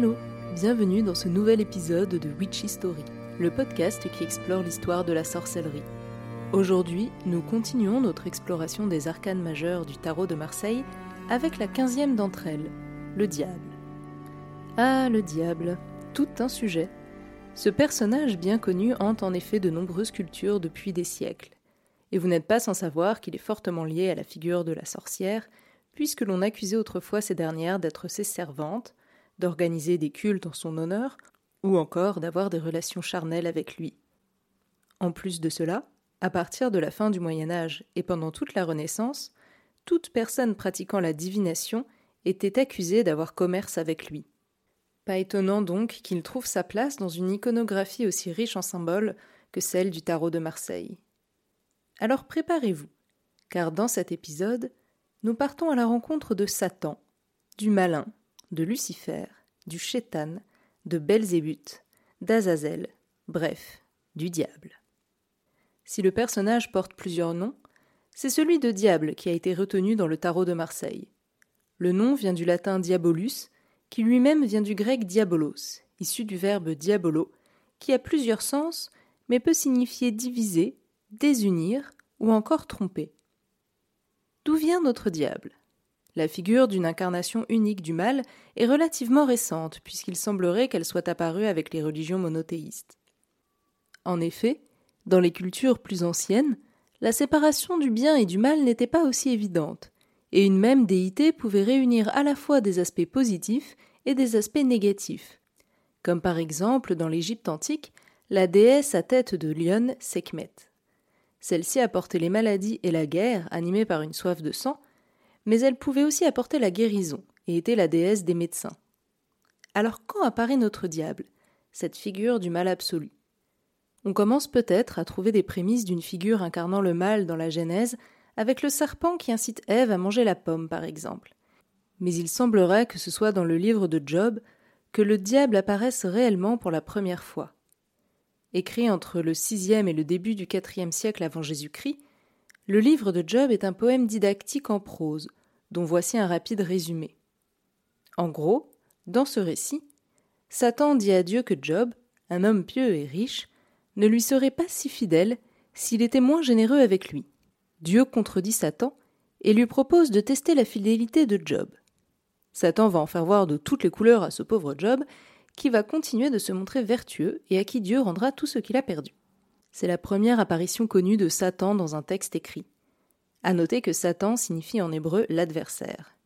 Hello, bienvenue dans ce nouvel épisode de Witchy Story, le podcast qui explore l'histoire de la sorcellerie. Aujourd'hui, nous continuons notre exploration des arcanes majeures du tarot de Marseille avec la quinzième d'entre elles, le diable. Ah, le diable, tout un sujet. Ce personnage bien connu hante en effet de nombreuses cultures depuis des siècles. Et vous n'êtes pas sans savoir qu'il est fortement lié à la figure de la sorcière, puisque l'on accusait autrefois ces dernières d'être ses servantes, d'organiser des cultes en son honneur, ou encore d'avoir des relations charnelles avec lui. En plus de cela, à partir de la fin du Moyen Âge et pendant toute la Renaissance, toute personne pratiquant la divination était accusée d'avoir commerce avec lui. Pas étonnant donc qu'il trouve sa place dans une iconographie aussi riche en symboles que celle du tarot de Marseille. Alors préparez-vous, car dans cet épisode, nous partons à la rencontre de Satan, du malin, de Lucifer, du chétan, de Belzébuth, d'Azazel, bref, du diable. Si le personnage porte plusieurs noms, c'est celui de diable qui a été retenu dans le tarot de Marseille. Le nom vient du latin diabolus, qui lui-même vient du grec diabolos, issu du verbe diabolo, qui a plusieurs sens, mais peut signifier diviser, désunir ou encore tromper. D'où vient notre diable? La figure d'une incarnation unique du mal est relativement récente, puisqu'il semblerait qu'elle soit apparue avec les religions monothéistes. En effet, dans les cultures plus anciennes, la séparation du bien et du mal n'était pas aussi évidente, et une même déité pouvait réunir à la fois des aspects positifs et des aspects négatifs, comme par exemple dans l'Égypte antique, la déesse à tête de lion Sekhmet. Celle-ci apportait les maladies et la guerre, animée par une soif de sang, mais elle pouvait aussi apporter la guérison, et était la déesse des médecins. Alors quand apparaît notre diable, cette figure du mal absolu? On commence peut-être à trouver des prémices d'une figure incarnant le mal dans la Genèse, avec le serpent qui incite Ève à manger la pomme, par exemple. Mais il semblerait que ce soit dans le livre de Job que le diable apparaisse réellement pour la première fois. Écrit entre le sixième et le début du quatrième siècle avant Jésus-Christ, le livre de Job est un poème didactique en prose, dont voici un rapide résumé. En gros, dans ce récit, Satan dit à Dieu que Job, un homme pieux et riche, ne lui serait pas si fidèle s'il était moins généreux avec lui. Dieu contredit Satan et lui propose de tester la fidélité de Job. Satan va en faire voir de toutes les couleurs à ce pauvre Job, qui va continuer de se montrer vertueux et à qui Dieu rendra tout ce qu'il a perdu. C'est la première apparition connue de Satan dans un texte écrit. À noter que Satan signifie en hébreu l'adversaire.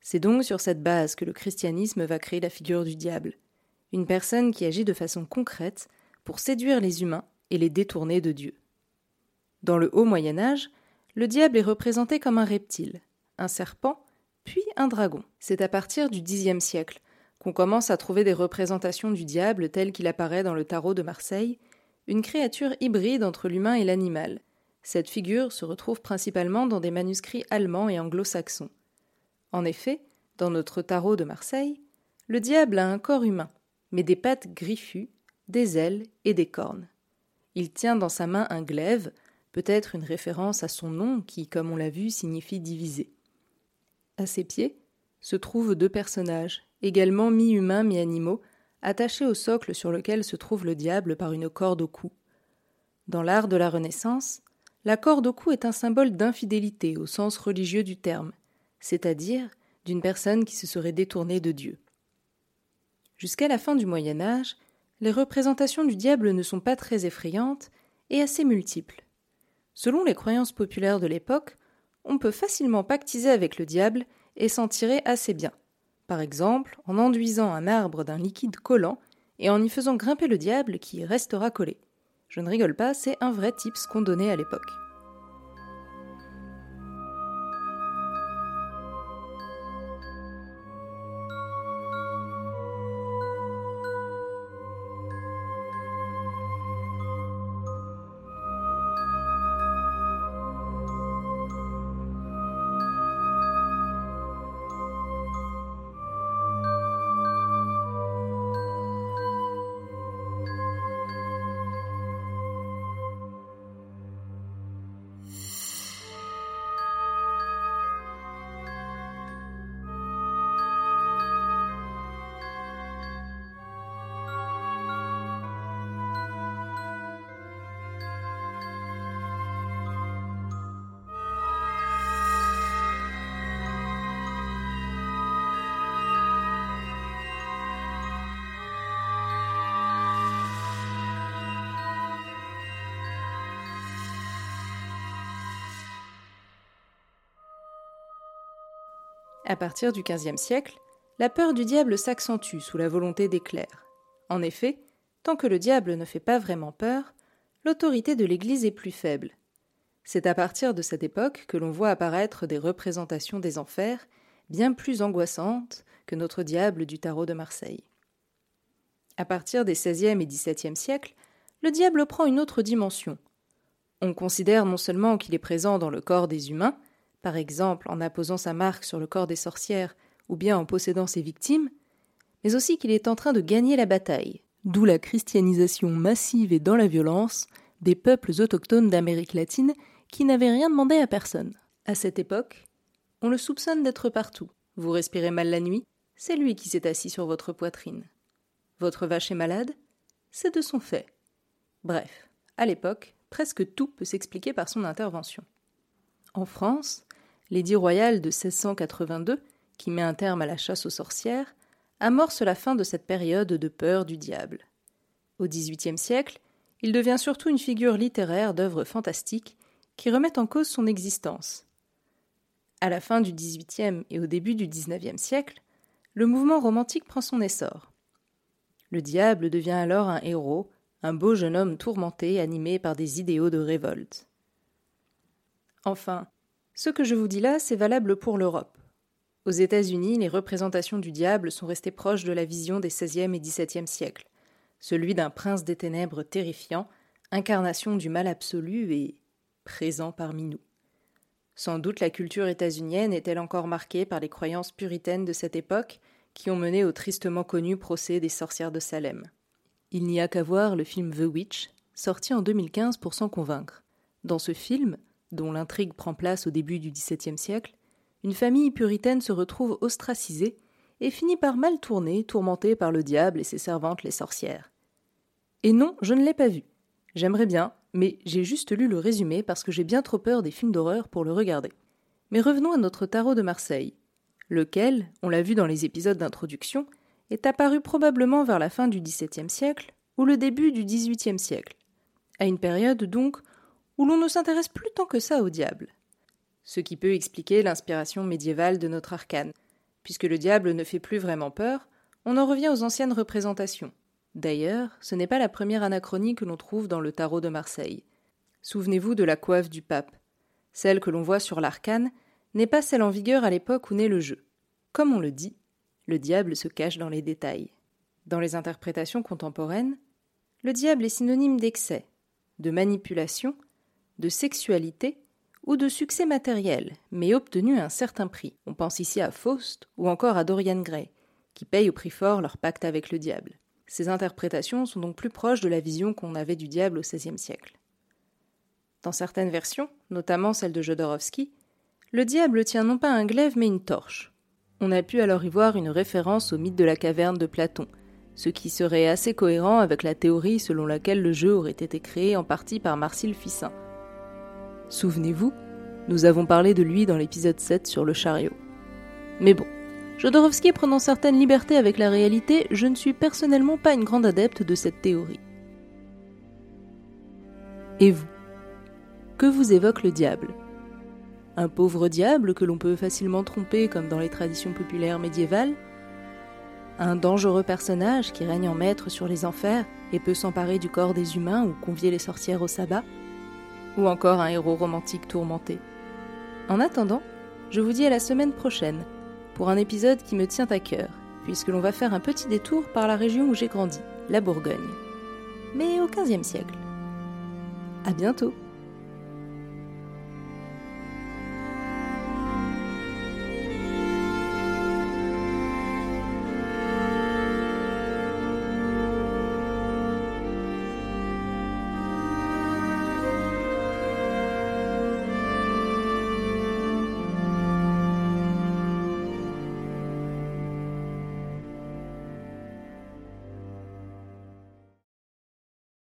C'est donc sur cette base que le christianisme va créer la figure du diable, une personne qui agit de façon concrète pour séduire les humains et les détourner de Dieu. Dans le haut Moyen Âge, le diable est représenté comme un reptile, un serpent, puis un dragon. C'est à partir du Xe siècle qu'on commence à trouver des représentations du diable tel qu'il apparaît dans le tarot de Marseille, une créature hybride entre l'humain et l'animal. Cette figure se retrouve principalement dans des manuscrits allemands et anglo-saxons. En effet, dans notre tarot de Marseille, le diable a un corps humain, mais des pattes griffues, des ailes et des cornes. Il tient dans sa main un glaive, peut-être une référence à son nom qui, comme on l'a vu, signifie diviser. À ses pieds se trouvent deux personnages, également mi-humains, mi-animaux, attachés au socle sur lequel se trouve le diable par une corde au cou. Dans l'art de la Renaissance, la corde au cou est un symbole d'infidélité au sens religieux du terme, c'est-à-dire d'une personne qui se serait détournée de Dieu. Jusqu'à la fin du Moyen Âge, les représentations du diable ne sont pas très effrayantes et assez multiples. Selon les croyances populaires de l'époque, on peut facilement pactiser avec le diable et s'en tirer assez bien par exemple en enduisant un arbre d'un liquide collant et en y faisant grimper le diable qui y restera collé. Je ne rigole pas, c'est un vrai tips qu'on donnait à l'époque. À partir du XVe siècle, la peur du diable s'accentue sous la volonté des clercs. En effet, tant que le diable ne fait pas vraiment peur, l'autorité de l'Église est plus faible. C'est à partir de cette époque que l'on voit apparaître des représentations des enfers bien plus angoissantes que notre diable du tarot de Marseille. À partir des XVIe et XVIIe siècles, le diable prend une autre dimension. On considère non seulement qu'il est présent dans le corps des humains, par exemple en apposant sa marque sur le corps des sorcières ou bien en possédant ses victimes, mais aussi qu'il est en train de gagner la bataille, d'où la christianisation massive et dans la violence des peuples autochtones d'Amérique latine qui n'avaient rien demandé à personne. À cette époque, on le soupçonne d'être partout. Vous respirez mal la nuit, c'est lui qui s'est assis sur votre poitrine. Votre vache est malade, c'est de son fait. Bref, à l'époque, presque tout peut s'expliquer par son intervention. En France, l'édit royal de 1682, qui met un terme à la chasse aux sorcières, amorce la fin de cette période de peur du diable. Au XVIIIe siècle, il devient surtout une figure littéraire d'œuvres fantastiques qui remettent en cause son existence. À la fin du XVIIIe et au début du XIXe siècle, le mouvement romantique prend son essor. Le diable devient alors un héros, un beau jeune homme tourmenté, animé par des idéaux de révolte. Enfin, ce que je vous dis là, c'est valable pour l'Europe. Aux États-Unis, les représentations du diable sont restées proches de la vision des XVIe et XVIIe siècles, celui d'un prince des ténèbres terrifiant, incarnation du mal absolu et présent parmi nous. Sans doute la culture états-unienne est-elle encore marquée par les croyances puritaines de cette époque qui ont mené au tristement connu procès des sorcières de Salem. Il n'y a qu'à voir le film The Witch, sorti en 2015 pour s'en convaincre. Dans ce film, dont l'intrigue prend place au début du XVIIe siècle, une famille puritaine se retrouve ostracisée et finit par mal tourner, tourmentée par le diable et ses servantes les sorcières. Et non, je ne l'ai pas vu. J'aimerais bien, mais j'ai juste lu le résumé parce que j'ai bien trop peur des films d'horreur pour le regarder. Mais revenons à notre tarot de Marseille, lequel, on l'a vu dans les épisodes d'introduction, est apparu probablement vers la fin du XVIIe siècle ou le début du XVIIIe siècle, à une période donc où l'on ne s'intéresse plus tant que ça au diable. Ce qui peut expliquer l'inspiration médiévale de notre arcane. Puisque le diable ne fait plus vraiment peur, on en revient aux anciennes représentations. D'ailleurs, ce n'est pas la première anachronie que l'on trouve dans le tarot de Marseille. Souvenez-vous de la coiffe du pape. Celle que l'on voit sur l'arcane n'est pas celle en vigueur à l'époque où naît le jeu. Comme on le dit, le diable se cache dans les détails. Dans les interprétations contemporaines, le diable est synonyme d'excès, de manipulation de sexualité ou de succès matériel, mais obtenu à un certain prix. On pense ici à Faust ou encore à Dorian Gray, qui payent au prix fort leur pacte avec le diable. Ces interprétations sont donc plus proches de la vision qu'on avait du diable au XVIe siècle. Dans certaines versions, notamment celle de Jodorowsky, le diable tient non pas un glaive mais une torche. On a pu alors y voir une référence au mythe de la caverne de Platon, ce qui serait assez cohérent avec la théorie selon laquelle le jeu aurait été créé en partie par Marcille Fissin. Souvenez-vous, nous avons parlé de lui dans l'épisode 7 sur le chariot. Mais bon, Jodorowsky prenant certaines libertés avec la réalité, je ne suis personnellement pas une grande adepte de cette théorie. Et vous Que vous évoque le diable? Un pauvre diable que l'on peut facilement tromper comme dans les traditions populaires médiévales? Un dangereux personnage qui règne en maître sur les enfers et peut s'emparer du corps des humains ou convier les sorcières au sabbat? Ou encore un héros romantique tourmenté. En attendant, je vous dis à la semaine prochaine pour un épisode qui me tient à cœur, puisque l'on va faire un petit détour par la région où j'ai grandi, la Bourgogne. Mais au XVe siècle. À bientôt!